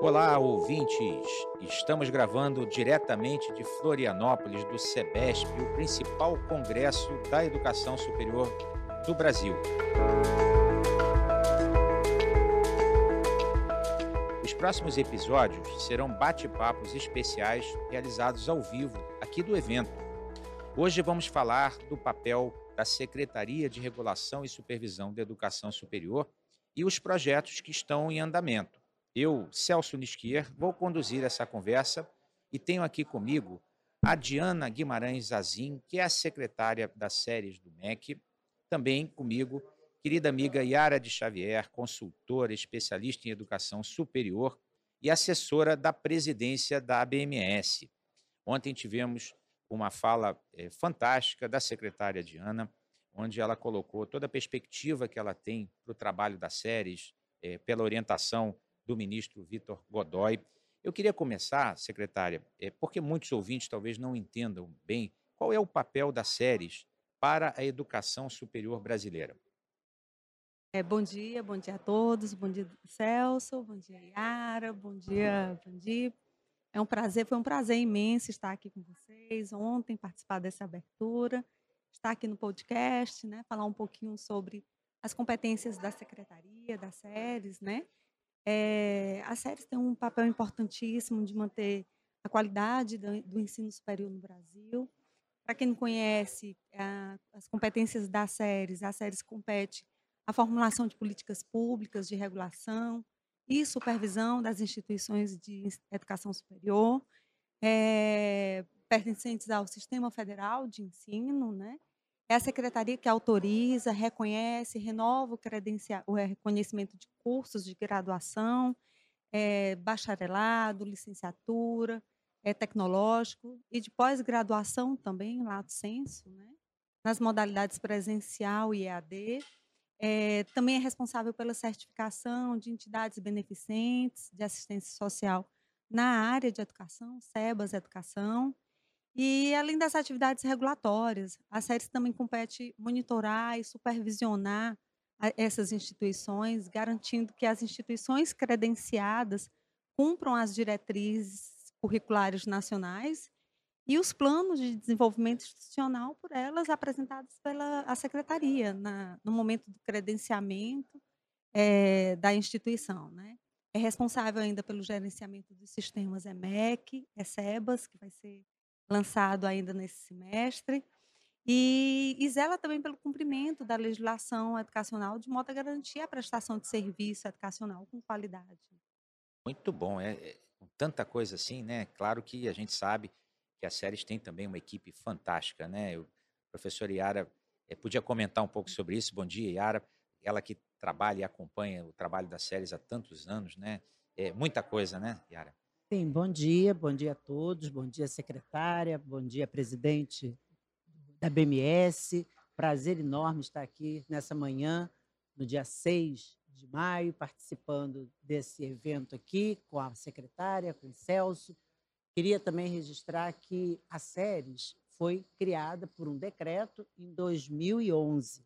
Olá, ouvintes! Estamos gravando diretamente de Florianópolis, do SEBESP, o principal congresso da educação superior do Brasil. Os próximos episódios serão bate-papos especiais realizados ao vivo aqui do evento. Hoje vamos falar do papel da Secretaria de Regulação e Supervisão da Educação Superior e os projetos que estão em andamento. Eu, Celso Nisquier, vou conduzir essa conversa e tenho aqui comigo a Diana Guimarães Azim, que é a secretária das séries do MEC, também comigo, querida amiga Yara de Xavier, consultora, especialista em educação superior e assessora da presidência da ABMS. Ontem tivemos uma fala é, fantástica da secretária Diana, onde ela colocou toda a perspectiva que ela tem para o trabalho das séries, é, pela orientação do ministro Vitor Godoy. Eu queria começar, secretária, é, porque muitos ouvintes talvez não entendam bem qual é o papel das séries para a educação superior brasileira. É, bom dia, bom dia a todos, bom dia Celso, bom dia Yara, bom dia Vandi. É um prazer, foi um prazer imenso estar aqui com vocês ontem, participar dessa abertura, estar aqui no podcast, né, falar um pouquinho sobre as competências da secretaria, das séries, né, é, as séries têm um papel importantíssimo de manter a qualidade do, do ensino superior no Brasil. Para quem não conhece a, as competências das séries, as séries compete a formulação de políticas públicas de regulação e supervisão das instituições de educação superior, é, pertencentes ao Sistema Federal de Ensino, né? É a secretaria que autoriza, reconhece, renova o, o reconhecimento de cursos de graduação, é, bacharelado, licenciatura, é, tecnológico e de pós-graduação também, lato senso, né? nas modalidades presencial e EAD. É, também é responsável pela certificação de entidades beneficentes de assistência social na área de educação, SEBAS Educação, e além das atividades regulatórias, a SERES também compete monitorar e supervisionar essas instituições, garantindo que as instituições credenciadas cumpram as diretrizes curriculares nacionais e os planos de desenvolvimento institucional por elas apresentados pela a secretaria na, no momento do credenciamento é, da instituição, né? É responsável ainda pelo gerenciamento dos sistemas EMEC, ESEBAS, que vai ser lançado ainda nesse semestre. E, e zela também pelo cumprimento da legislação educacional, de modo a garantir a prestação de serviço educacional com qualidade. Muito bom, é, é tanta coisa assim, né? Claro que a gente sabe que as séries têm também uma equipe fantástica, né? O professor Iara é, podia comentar um pouco sobre isso. Bom dia, Iara. Ela que trabalha e acompanha o trabalho das séries há tantos anos, né? É muita coisa, né, Iara? Sim, bom dia, bom dia a todos, bom dia secretária, bom dia presidente da BMS. Prazer enorme estar aqui nessa manhã, no dia 6 de maio, participando desse evento aqui com a secretária, com o Celso. Queria também registrar que a SERES foi criada por um decreto em 2011.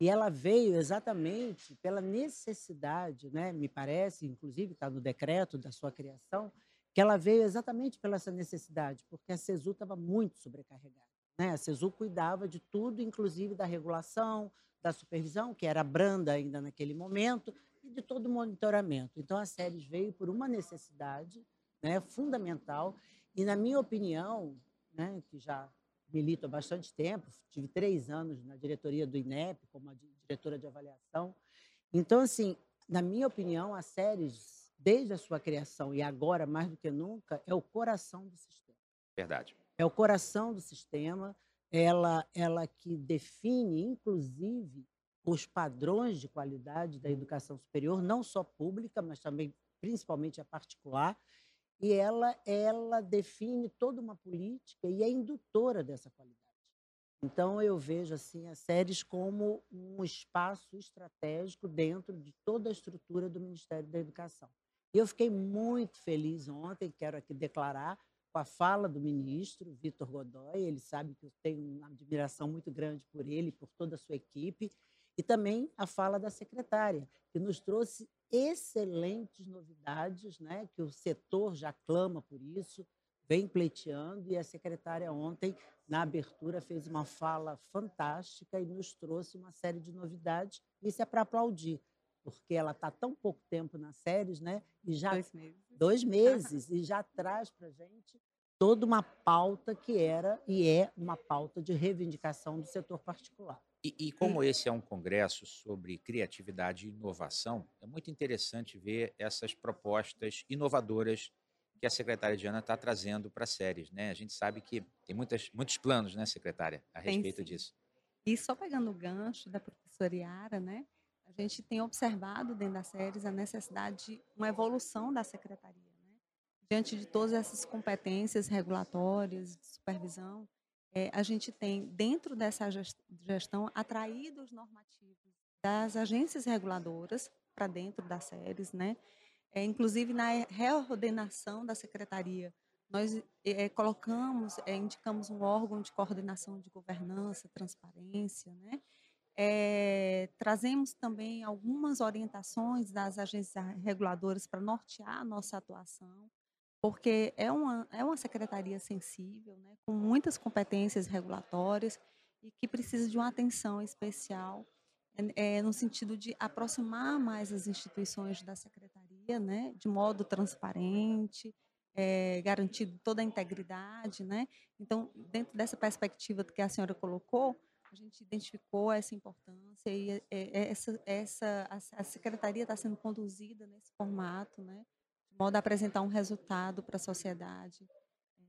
E ela veio exatamente pela necessidade, né, me parece, inclusive está no decreto da sua criação, que ela veio exatamente pela essa necessidade, porque a CESU estava muito sobrecarregada. Né? A CESU cuidava de tudo, inclusive da regulação, da supervisão, que era branda ainda naquele momento, e de todo o monitoramento. Então, a SERES veio por uma necessidade né, fundamental, e, na minha opinião, né, que já milito há bastante tempo, tive três anos na diretoria do INEP, como diretora de avaliação. Então, assim, na minha opinião, a SERES desde a sua criação e agora mais do que nunca, é o coração do sistema. Verdade. É o coração do sistema, ela, ela que define, inclusive, os padrões de qualidade da educação superior, não só pública, mas também, principalmente, a particular, e ela, ela define toda uma política e é indutora dessa qualidade. Então, eu vejo assim as séries como um espaço estratégico dentro de toda a estrutura do Ministério da Educação. E eu fiquei muito feliz ontem, quero aqui declarar, com a fala do ministro Vitor Godoy. Ele sabe que eu tenho uma admiração muito grande por ele, por toda a sua equipe. E também a fala da secretária, que nos trouxe excelentes novidades, né, que o setor já clama por isso, vem pleiteando, e a secretária ontem, na abertura, fez uma fala fantástica e nos trouxe uma série de novidades. Isso é para aplaudir, porque ela está tão pouco tempo nas séries, né? E já dois meses, dois meses e já traz para gente toda uma pauta que era e é uma pauta de reivindicação do setor particular. E, e, como esse é um congresso sobre criatividade e inovação, é muito interessante ver essas propostas inovadoras que a secretária Diana está trazendo para séries. Né? A gente sabe que tem muitas, muitos planos, né, secretária, a respeito tem, disso. E só pegando o gancho da professora Iara, né, gente tem observado dentro das séries a necessidade de uma evolução da secretaria. Né? Diante de todas essas competências regulatórias, de supervisão, é, a gente tem, dentro dessa gestão, atraído os normativos das agências reguladoras para dentro das séries, né? É, inclusive na reordenação da secretaria, nós é, colocamos, é, indicamos um órgão de coordenação de governança, transparência, né? É, trazemos também algumas orientações das agências reguladoras para nortear a nossa atuação, porque é uma, é uma secretaria sensível, né, com muitas competências regulatórias e que precisa de uma atenção especial é, no sentido de aproximar mais as instituições da secretaria, né, de modo transparente, é, garantindo toda a integridade, né. Então, dentro dessa perspectiva que a senhora colocou, a gente identificou essa importância e é, é, essa, essa a secretaria está sendo conduzida nesse formato, né, de modo a apresentar um resultado para a sociedade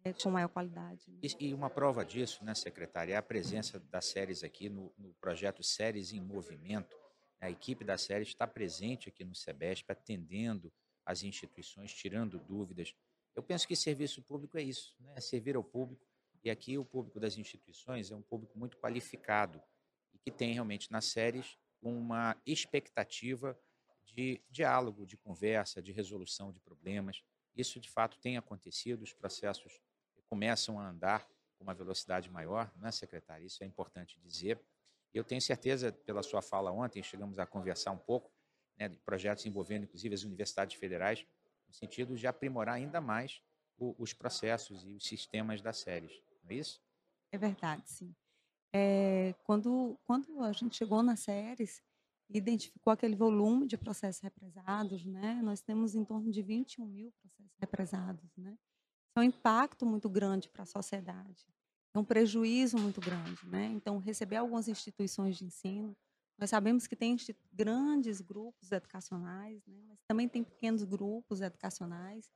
é, com maior qualidade. Né? E, e, uma prova disso, né, secretária, é a presença das séries aqui no, no projeto Séries em Movimento. A equipe da série está presente aqui no SEBESP, atendendo as instituições, tirando dúvidas. Eu penso que serviço público é isso, né? é servir ao público. E aqui o público das instituições é um público muito qualificado e que tem realmente nas séries uma expectativa de diálogo, de conversa, de resolução de problemas. Isso de fato tem acontecido, os processos começam a andar com uma velocidade maior, não é, secretário? Isso é importante dizer. Eu tenho certeza, pela sua fala ontem, chegamos a conversar um pouco né, de projetos envolvendo, inclusive, as universidades federais, no sentido de aprimorar ainda mais os processos e os sistemas das séries, é isso? É verdade, sim. É, quando, quando a gente chegou nas séries, identificou aquele volume de processos represados, né? Nós temos em torno de 21 mil processos represados, né? é um impacto muito grande para a sociedade, é um prejuízo muito grande, né? Então, receber algumas instituições de ensino, nós sabemos que tem grandes grupos educacionais, né? mas também tem pequenos grupos educacionais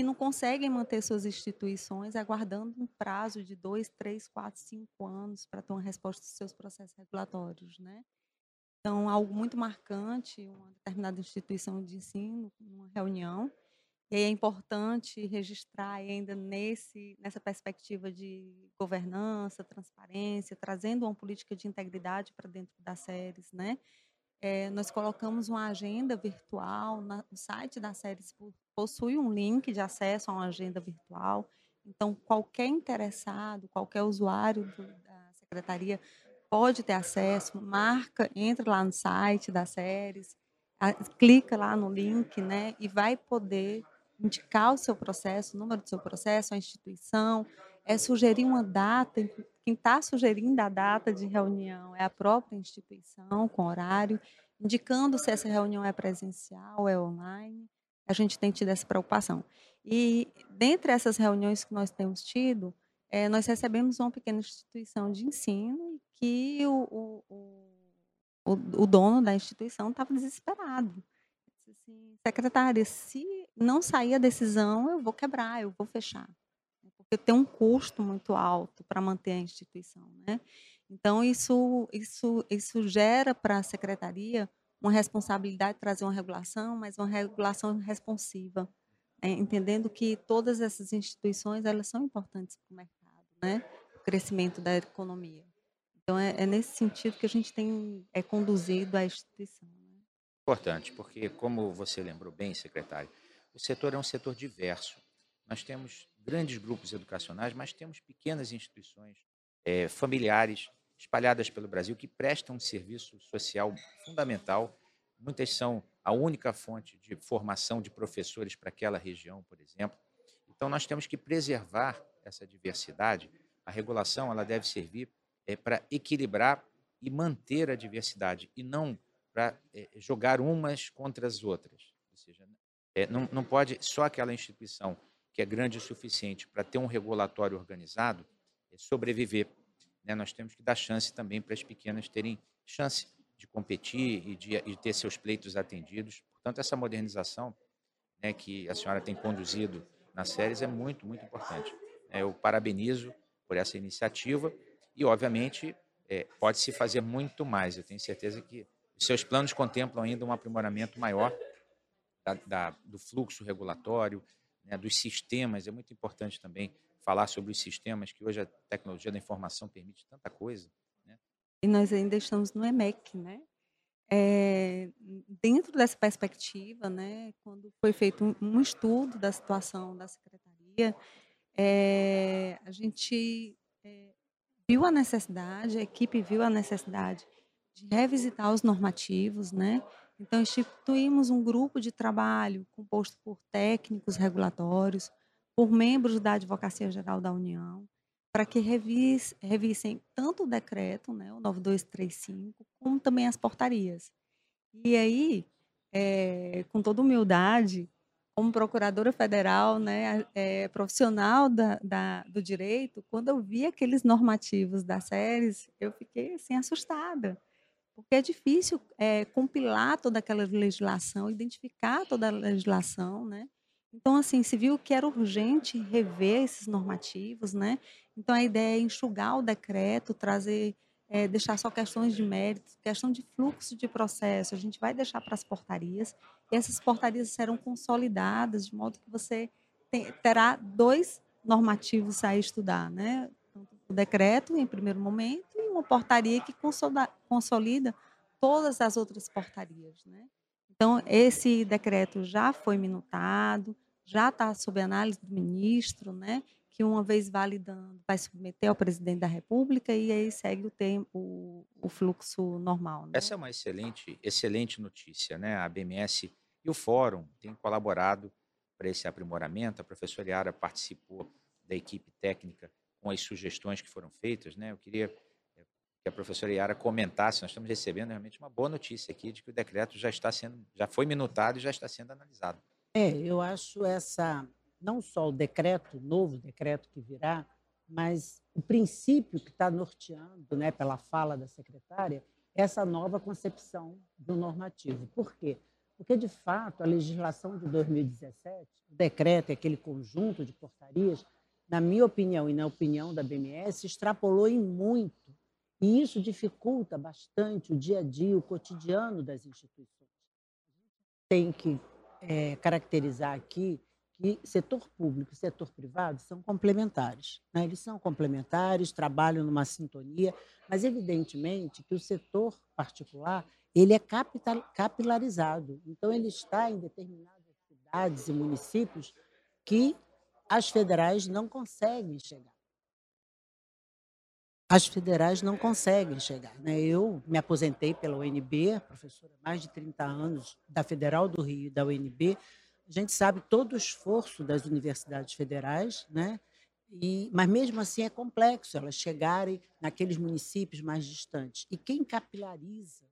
que não conseguem manter suas instituições aguardando um prazo de dois, três, quatro, cinco anos para ter uma resposta dos seus processos regulatórios, né? Então, algo muito marcante, uma determinada instituição de ensino, numa reunião, e é importante registrar ainda nesse, nessa perspectiva de governança, transparência, trazendo uma política de integridade para dentro das séries, né? É, nós colocamos uma agenda virtual, na, o site das séries possui um link de acesso a uma agenda virtual, então qualquer interessado, qualquer usuário do, da secretaria pode ter acesso, marca, entra lá no site das séries, clica lá no link, né, e vai poder indicar o seu processo, o número do seu processo, a instituição, é sugerir uma data, quem está sugerindo a data de reunião é a própria instituição, com horário, indicando se essa reunião é presencial, é online. A gente tem tido essa preocupação. E, dentre essas reuniões que nós temos tido, é, nós recebemos uma pequena instituição de ensino que o, o, o, o dono da instituição estava desesperado assim, secretária, se não sair a decisão, eu vou quebrar, eu vou fechar. Porque tem um custo muito alto para manter a instituição. Né? Então, isso, isso, isso gera para a secretaria uma responsabilidade de trazer uma regulação, mas uma regulação responsiva, né? entendendo que todas essas instituições elas são importantes para o mercado, né? o crescimento da economia. Então, é, é nesse sentido que a gente tem é, conduzido a instituição. Importante, porque, como você lembrou bem, secretário, o setor é um setor diverso. Nós temos grandes grupos educacionais, mas temos pequenas instituições é, familiares espalhadas pelo Brasil que prestam um serviço social fundamental muitas são a única fonte de formação de professores para aquela região, por exemplo. Então, nós temos que preservar essa diversidade. A regulação ela deve servir é, para equilibrar e manter a diversidade, e não para é, jogar umas contra as outras. Ou seja, é, não, não pode só aquela instituição que é grande o suficiente para ter um regulatório organizado sobreviver. Né? Nós temos que dar chance também para as pequenas terem chance de competir e de, e ter seus pleitos atendidos. Portanto, essa modernização né, que a senhora tem conduzido nas séries é muito, muito importante. É, eu parabenizo por essa iniciativa e, obviamente, é, pode-se fazer muito mais. Eu tenho certeza que seus planos contemplam ainda um aprimoramento maior da, da, do fluxo regulatório, né, dos sistemas. É muito importante também falar sobre os sistemas, que hoje a tecnologia da informação permite tanta coisa. Né? E nós ainda estamos no EMEC, né? É, dentro dessa perspectiva, né, quando foi feito um, um estudo da situação da secretaria, é, a gente é, viu a necessidade, a equipe viu a necessidade de revisitar os normativos, né? Então, instituímos um grupo de trabalho composto por técnicos regulatórios, por membros da Advocacia Geral da União, para que revis, revissem tanto o decreto, né, o 9235, como também as portarias. E aí, é, com toda humildade, como procuradora federal, né, é, profissional da, da, do direito, quando eu vi aqueles normativos das séries, eu fiquei assim assustada porque é difícil é, compilar toda aquela legislação, identificar toda a legislação, né? Então, assim, se viu que era urgente rever esses normativos, né? Então, a ideia é enxugar o decreto, trazer, é, deixar só questões de mérito, questão de fluxo de processo, a gente vai deixar para as portarias, e essas portarias serão consolidadas, de modo que você tem, terá dois normativos a estudar, né? O decreto, em primeiro momento, uma portaria que consolida todas as outras portarias. Né? Então, esse decreto já foi minutado, já está sob análise do ministro, né? que uma vez validando vai submeter ao presidente da República e aí segue o, tempo, o, fluxo normal. Né? Essa é uma excelente, excelente notícia. Né? A BMS e o Fórum têm colaborado para esse aprimoramento. A professora Yara participou da equipe técnica com as sugestões que foram feitas. Né? Eu queria que a professora Yara comentasse. Nós estamos recebendo realmente uma boa notícia aqui de que o decreto já está sendo, já foi minutado e já está sendo analisado. É, eu acho essa não só o decreto, o novo decreto que virá, mas o princípio que está norteando, né, pela fala da secretária, essa nova concepção do normativo. Por quê? Porque, de fato, a legislação de 2017, o decreto aquele conjunto de portarias, na minha opinião e na opinião da BMS, extrapolou em muito e isso dificulta bastante o dia a dia, o cotidiano das instituições. Tem que é, caracterizar aqui que setor público e setor privado são complementares. Né? Eles são complementares, trabalham numa sintonia, mas evidentemente que o setor particular ele é capital, capilarizado. Então ele está em determinadas cidades e municípios que as federais não conseguem chegar as federais não conseguem chegar. Né? Eu me aposentei pela UNB, professora há mais de 30 anos da Federal do Rio e da UNB. A gente sabe todo o esforço das universidades federais, né? E, mas mesmo assim é complexo elas chegarem naqueles municípios mais distantes. E quem capilariza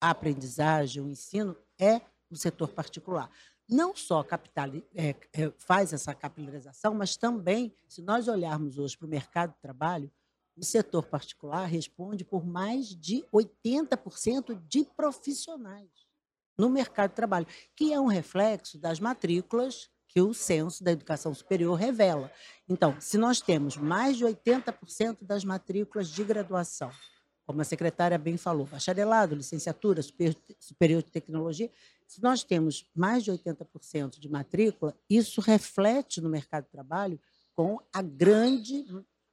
a aprendizagem, o ensino, é o setor particular. Não só capital, é, é, faz essa capilarização, mas também, se nós olharmos hoje para o mercado de trabalho, o setor particular responde por mais de 80% de profissionais no mercado de trabalho, que é um reflexo das matrículas que o censo da educação superior revela. Então, se nós temos mais de 80% das matrículas de graduação, como a secretária bem falou, bacharelado, licenciatura, superior de tecnologia, se nós temos mais de 80% de matrícula, isso reflete no mercado de trabalho com a grande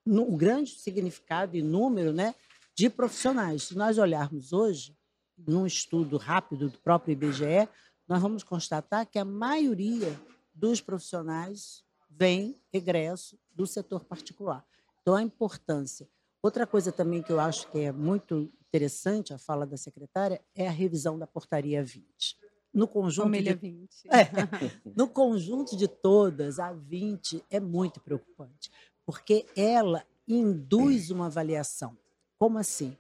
um grande significado e número né, de profissionais. Se nós olharmos hoje, num estudo rápido do próprio IBGE, nós vamos constatar que a maioria dos profissionais vem egresso do setor particular. Então, a importância. Outra coisa também que eu acho que é muito interessante a fala da secretária é a revisão da portaria 20. No conjunto, Família de, 20. É, no conjunto de todas, a 20 é muito preocupante, porque ela induz uma avaliação. Como assim?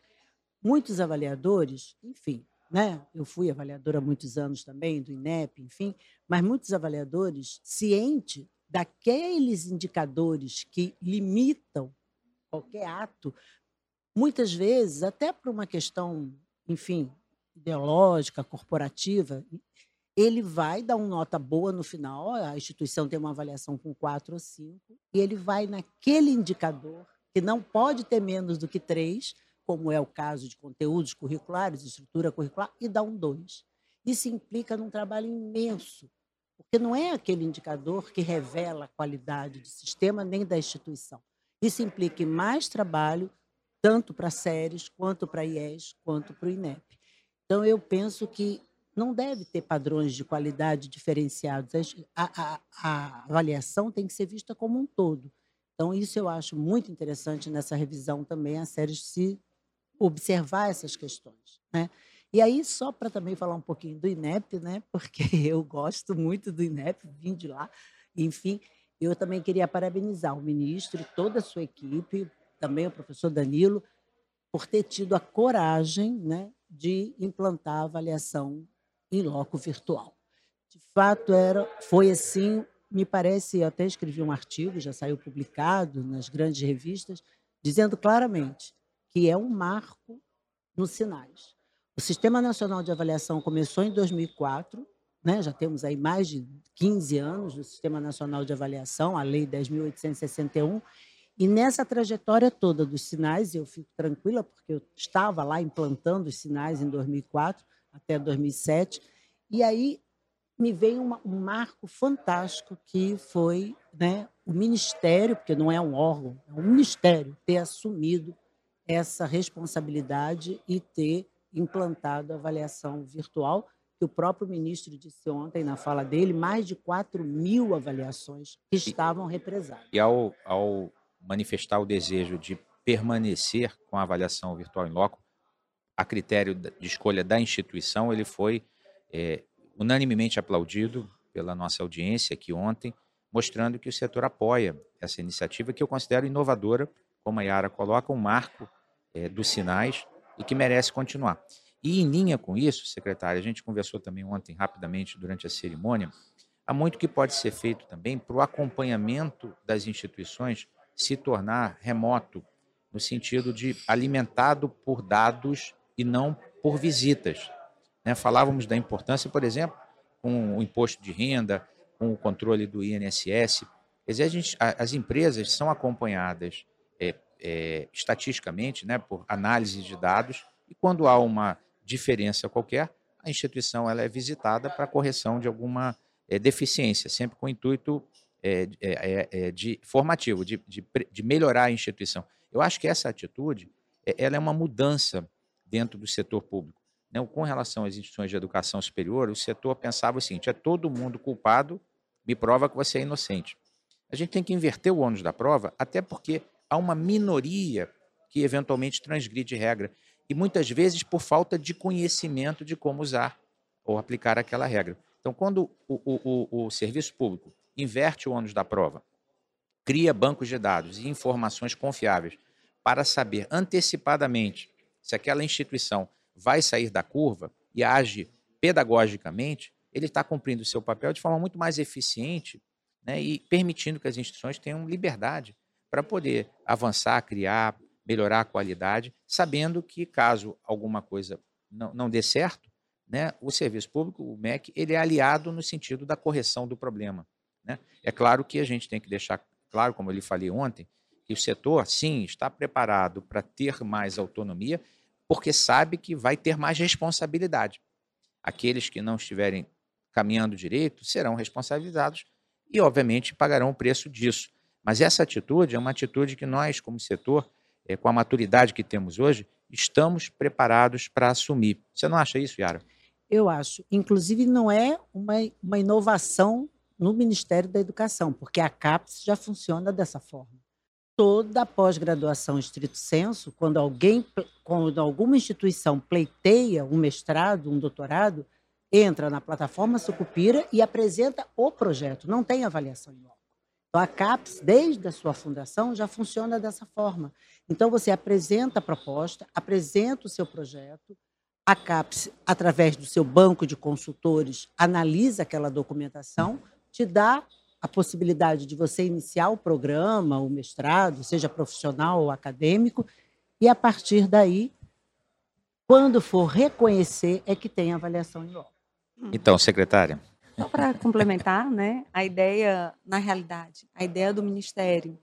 Muitos avaliadores, enfim, né? Eu fui avaliadora há muitos anos também do INEP, enfim, mas muitos avaliadores cientes daqueles indicadores que limitam qualquer ato, muitas vezes, até por uma questão, enfim, ideológica, corporativa, ele vai dar uma nota boa no final, a instituição tem uma avaliação com quatro ou cinco, e ele vai naquele indicador, que não pode ter menos do que três, como é o caso de conteúdos curriculares, estrutura curricular, e dá um dois. Isso implica num trabalho imenso porque não é aquele indicador que revela a qualidade do sistema nem da instituição. Isso implica mais trabalho, tanto para séries, quanto para IES, quanto para o INEP. Então, eu penso que não deve ter padrões de qualidade diferenciados. A, a, a, avaliação tem que ser vista como um todo. Então, isso eu acho muito interessante nessa revisão também, a série se observar essas questões. Né? E aí, só para também falar um pouquinho do INEP, né? porque eu gosto muito do INEP, vim de lá, enfim, eu também queria parabenizar o ministro e toda a sua equipe, também o professor Danilo, por ter tido a coragem né, de implantar a avaliação em loco virtual. De fato, era, foi assim, me parece, eu até escrevi um artigo, já saiu publicado nas grandes revistas, dizendo claramente que é um marco nos sinais. O Sistema Nacional de Avaliação começou em 2004, né? já temos aí mais de 15 anos do Sistema Nacional de Avaliação, a Lei 10.861, e nessa trajetória toda dos sinais, eu fico tranquila, porque eu estava lá implantando os sinais em 2004 até 2007, e aí me veio uma, um marco fantástico que foi né, o Ministério, porque não é um órgão, é um Ministério, ter assumido essa responsabilidade e ter implantado a avaliação virtual, que o próprio ministro disse ontem na fala dele, mais de 4 mil avaliações que estavam represadas. E ao, ao manifestar o desejo de permanecer com a avaliação virtual em loco, a critério de escolha da instituição, ele foi é, unanimemente aplaudido pela nossa audiência aqui ontem, mostrando que o setor apoia essa iniciativa, que eu considero inovadora, como a Yara coloca, um marco é, dos sinais e que merece continuar. E em linha com isso, secretária, a gente conversou também ontem rapidamente durante a cerimônia, há muito que pode ser feito também para o acompanhamento das instituições se tornar remoto, no sentido de alimentado por dados e não por visitas. Né? Falávamos da importância, por exemplo, com o imposto de renda, com o controle do INSS. Quer dizer, gente, as empresas são acompanhadas é, é, estatisticamente, né, por análise de dados, e quando há uma diferença qualquer, a instituição ela é visitada para correção de alguma é, deficiência, sempre com o intuito é, é, de formativo, de, de, de, melhorar a instituição. Eu acho que essa atitude ela é uma mudança dentro do setor público. Né? Com relação às instituições de educação superior, o setor pensava o seguinte: é todo mundo culpado, me prova que você é inocente. A gente tem que inverter o ônus da prova, até porque há uma minoria que eventualmente transgride regra. E muitas vezes por falta de conhecimento de como usar ou aplicar aquela regra. Então, quando o, o, o, o serviço público inverte o ônus da prova, cria bancos de dados e informações confiáveis para saber antecipadamente se aquela instituição vai sair da curva e age pedagogicamente, ele está cumprindo o seu papel de forma muito mais eficiente né, e permitindo que as instituições tenham liberdade para poder avançar, criar, melhorar a qualidade, sabendo que caso alguma coisa não, não dê certo, né, o serviço público, o MEC, ele é aliado no sentido da correção do problema. Né? É claro que a gente tem que deixar claro, como eu lhe falei ontem, que o setor, sim, está preparado para ter mais autonomia, porque sabe que vai ter mais responsabilidade. Aqueles que não estiverem caminhando direito serão responsabilizados e, obviamente, pagarão o preço disso. Mas essa atitude é uma atitude que nós, como setor, é, com a maturidade que temos hoje, estamos preparados para assumir. Você não acha isso, Yara? Eu acho. Inclusive, não é uma, uma inovação no Ministério da Educação, porque a CAPES já funciona dessa forma. Toda a pós-graduação estrito senso, quando alguém, quando alguma instituição pleiteia um mestrado, um doutorado, entra na plataforma Sucupira e apresenta o projeto, não tem avaliação em loco. Então, a CAPES, desde a sua fundação, já funciona dessa forma. Então, você apresenta a proposta, apresenta o seu projeto, a CAPES, através do seu banco de consultores, analisa aquela documentação, te dá a possibilidade de você iniciar o programa, o mestrado, seja profissional ou acadêmico, e a partir daí, quando for reconhecer, é que tem avaliação em loco. Então, secretária. Só para complementar, né, a ideia, na realidade, a ideia do Ministério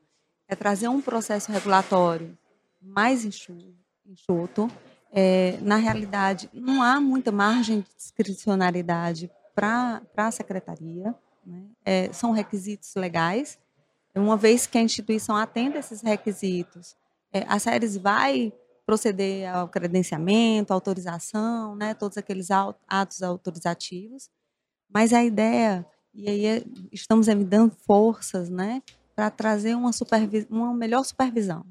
é trazer um processo regulatório mais enxuto. É, na realidade, não há muita margem de discricionariedade para a secretaria. Né? É, são requisitos legais. Uma vez que a instituição atenda esses requisitos, é, a SERES vai proceder ao credenciamento, autorização, né, todos aqueles atos autorizativos. Mas a ideia, e aí é, estamos dando forças né, para trazer uma, uma melhor supervisão.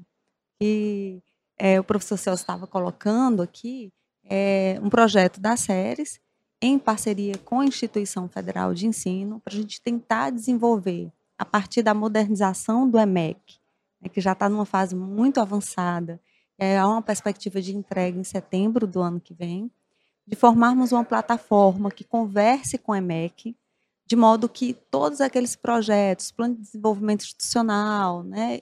Que é, o professor Celso estava colocando aqui, é um projeto da SERES, em parceria com a Instituição Federal de Ensino, para a gente tentar desenvolver, a partir da modernização do EMEC, né, que já está numa fase muito avançada, é, há uma perspectiva de entrega em setembro do ano que vem, de formarmos uma plataforma que converse com o EMEC, de modo que todos aqueles projetos, plano de desenvolvimento institucional, né,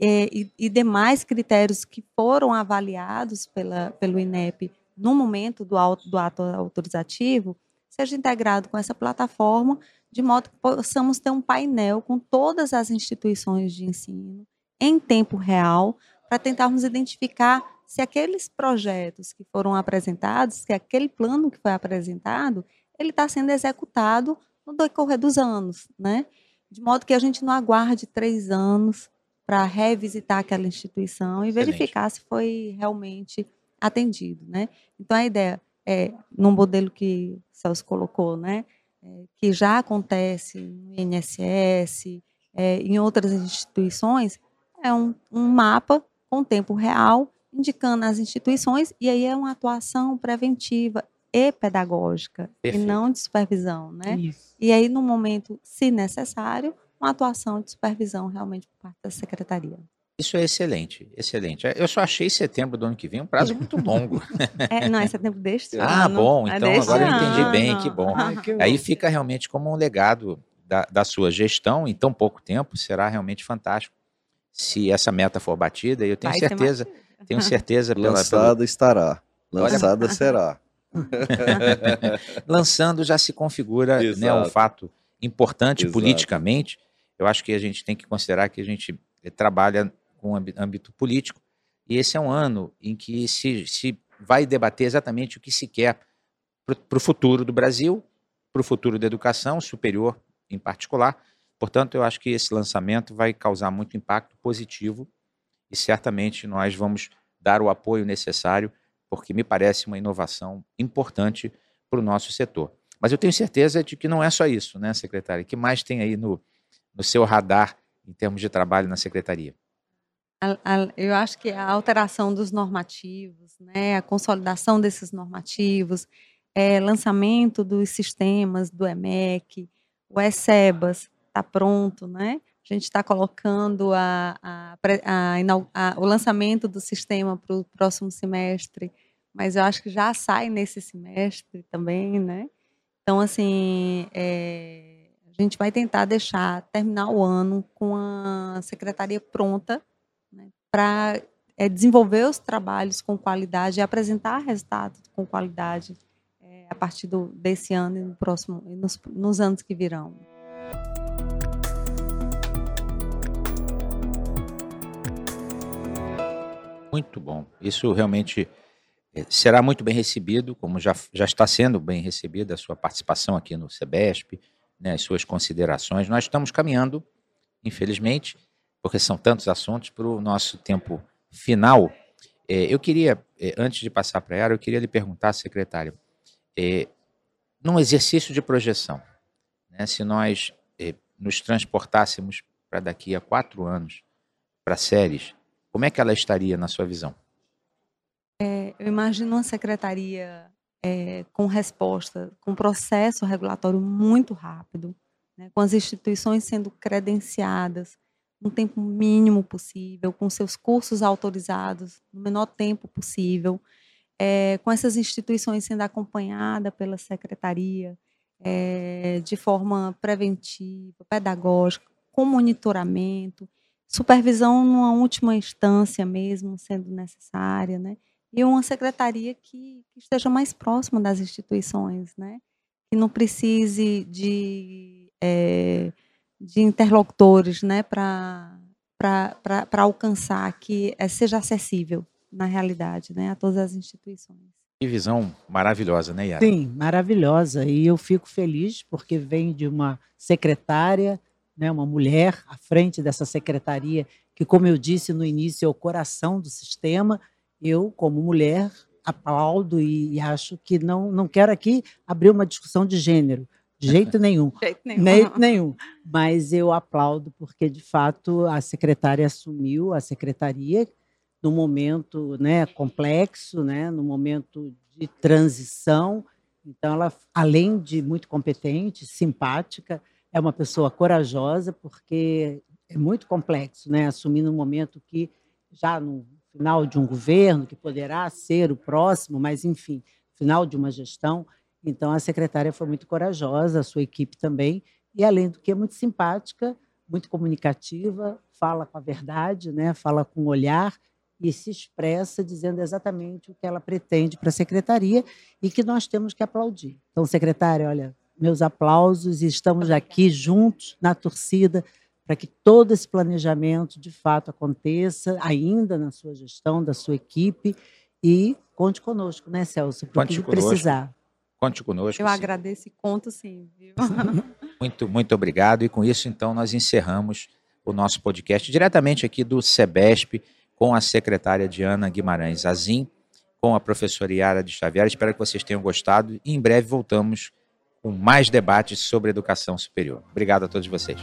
e, e, demais critérios que foram avaliados pela, pelo INEP no momento do, auto, do ato autorizativo, seja integrado com essa plataforma, de modo que possamos ter um painel com todas as instituições de ensino em tempo real, para tentarmos identificar se aqueles projetos que foram apresentados, se aquele plano que foi apresentado, ele está sendo executado no decorrer dos anos, né? De modo que a gente não aguarde três anos para revisitar aquela instituição e Excelente. verificar se foi realmente atendido, né? Então a ideia é, no modelo que o Celso colocou, né, é, que já acontece no INSS, é, em outras instituições, é um, um mapa com tempo real, indicando as instituições, e aí é uma atuação preventiva e pedagógica, Perfeito. e não de supervisão, né? Isso. E aí, no momento, se necessário, uma atuação de supervisão realmente por parte da secretaria. Isso é excelente, excelente. Eu só achei setembro do ano que vem um prazo muito longo. É, não, é setembro deste ah, ano. Ah, bom, então é agora eu entendi bem, que bom. Ah, que Aí fica realmente como um legado da, da, sua gestão em tão pouco tempo, será realmente fantástico se essa meta for batida. E eu tenho Vai certeza, tenho certeza pela, lançada pela... estará, lançada Olha... será. Lançando já se configura né, um fato importante Exato. politicamente. Eu acho que a gente tem que considerar que a gente trabalha com âmbito político. E esse é um ano em que se, se vai debater exatamente o que se quer para o futuro do Brasil, para o futuro da educação superior em particular. Portanto, eu acho que esse lançamento vai causar muito impacto positivo e certamente nós vamos dar o apoio necessário, porque me parece uma inovação importante para o nosso setor. Mas eu tenho certeza de que não é só isso, né, secretária? O que mais tem aí no, no seu radar em termos de trabalho na secretaria? Eu acho que a alteração dos normativos, né, a consolidação desses normativos, é, lançamento dos sistemas do EMEC, o ESEBAS está pronto, né? A gente está colocando a, a, a, o lançamento do sistema para o próximo semestre, mas eu acho que já sai nesse semestre também, né? Então, assim, é, a gente vai tentar deixar, terminar o ano com a secretaria pronta para é, desenvolver os trabalhos com qualidade e apresentar resultados com qualidade é, a partir do, desse ano e no próximo, nos, nos anos que virão. Muito bom. Isso realmente é, será muito bem recebido, como já, já está sendo bem recebida a sua participação aqui no SEBESP, né, as suas considerações. Nós estamos caminhando, infelizmente, porque são tantos assuntos, para o nosso tempo final. É, eu queria, é, antes de passar para ela, eu queria lhe perguntar, secretário, é, num exercício de projeção, né, se nós é, nos transportássemos para daqui a quatro anos, para séries, como é que ela estaria na sua visão? É, eu imagino uma secretaria é, com resposta, com processo regulatório muito rápido, né, com as instituições sendo credenciadas no tempo mínimo possível, com seus cursos autorizados no menor tempo possível, é, com essas instituições sendo acompanhadas pela secretaria é, de forma preventiva, pedagógica, com monitoramento, supervisão numa última instância mesmo sendo necessária, né? E uma secretaria que, que esteja mais próxima das instituições, né? Que não precise de, é, de interlocutores, né? Para alcançar que é, seja acessível na realidade, né? A todas as instituições. Que visão maravilhosa, né, Yara? Sim, maravilhosa. E eu fico feliz porque vem de uma secretária, né, uma mulher à frente dessa secretaria, que, como eu disse no início, é o coração do sistema eu, como mulher, aplaudo e, e acho que não, não quero aqui abrir uma discussão de gênero, de jeito nenhum. jeito nenhum. jeito nenhum. Mas eu aplaudo porque, de fato, a secretária assumiu a secretaria no momento né, complexo, né, no momento de transição. Então, ela, além de muito competente, simpática, é uma pessoa corajosa, porque é muito complexo, né, assumir no momento que já no final de um governo, que poderá ser o próximo, mas, enfim, final de uma gestão. Então, a secretária foi muito corajosa, a sua equipe também, e, além do que, muito simpática, muito comunicativa, fala com a verdade, né? fala com o olhar e se expressa dizendo exatamente o que ela pretende para a secretaria e que nós temos que aplaudir. Então, secretária, olha, meus aplausos e estamos aqui juntos na torcida para que todo esse planejamento de fato aconteça ainda na sua gestão, da sua equipe e conte conosco, né, Celso, para o que precisar. Conte conosco. Eu sim. agradeço e conto sim, viu? muito, muito obrigado. E com isso, então, nós encerramos o nosso podcast diretamente aqui do SEBESP com a secretária Diana Guimarães Azim, com a professora Yara de Xavier. Espero que vocês tenham gostado e em breve voltamos com mais debates sobre educação superior. Obrigado a todos vocês.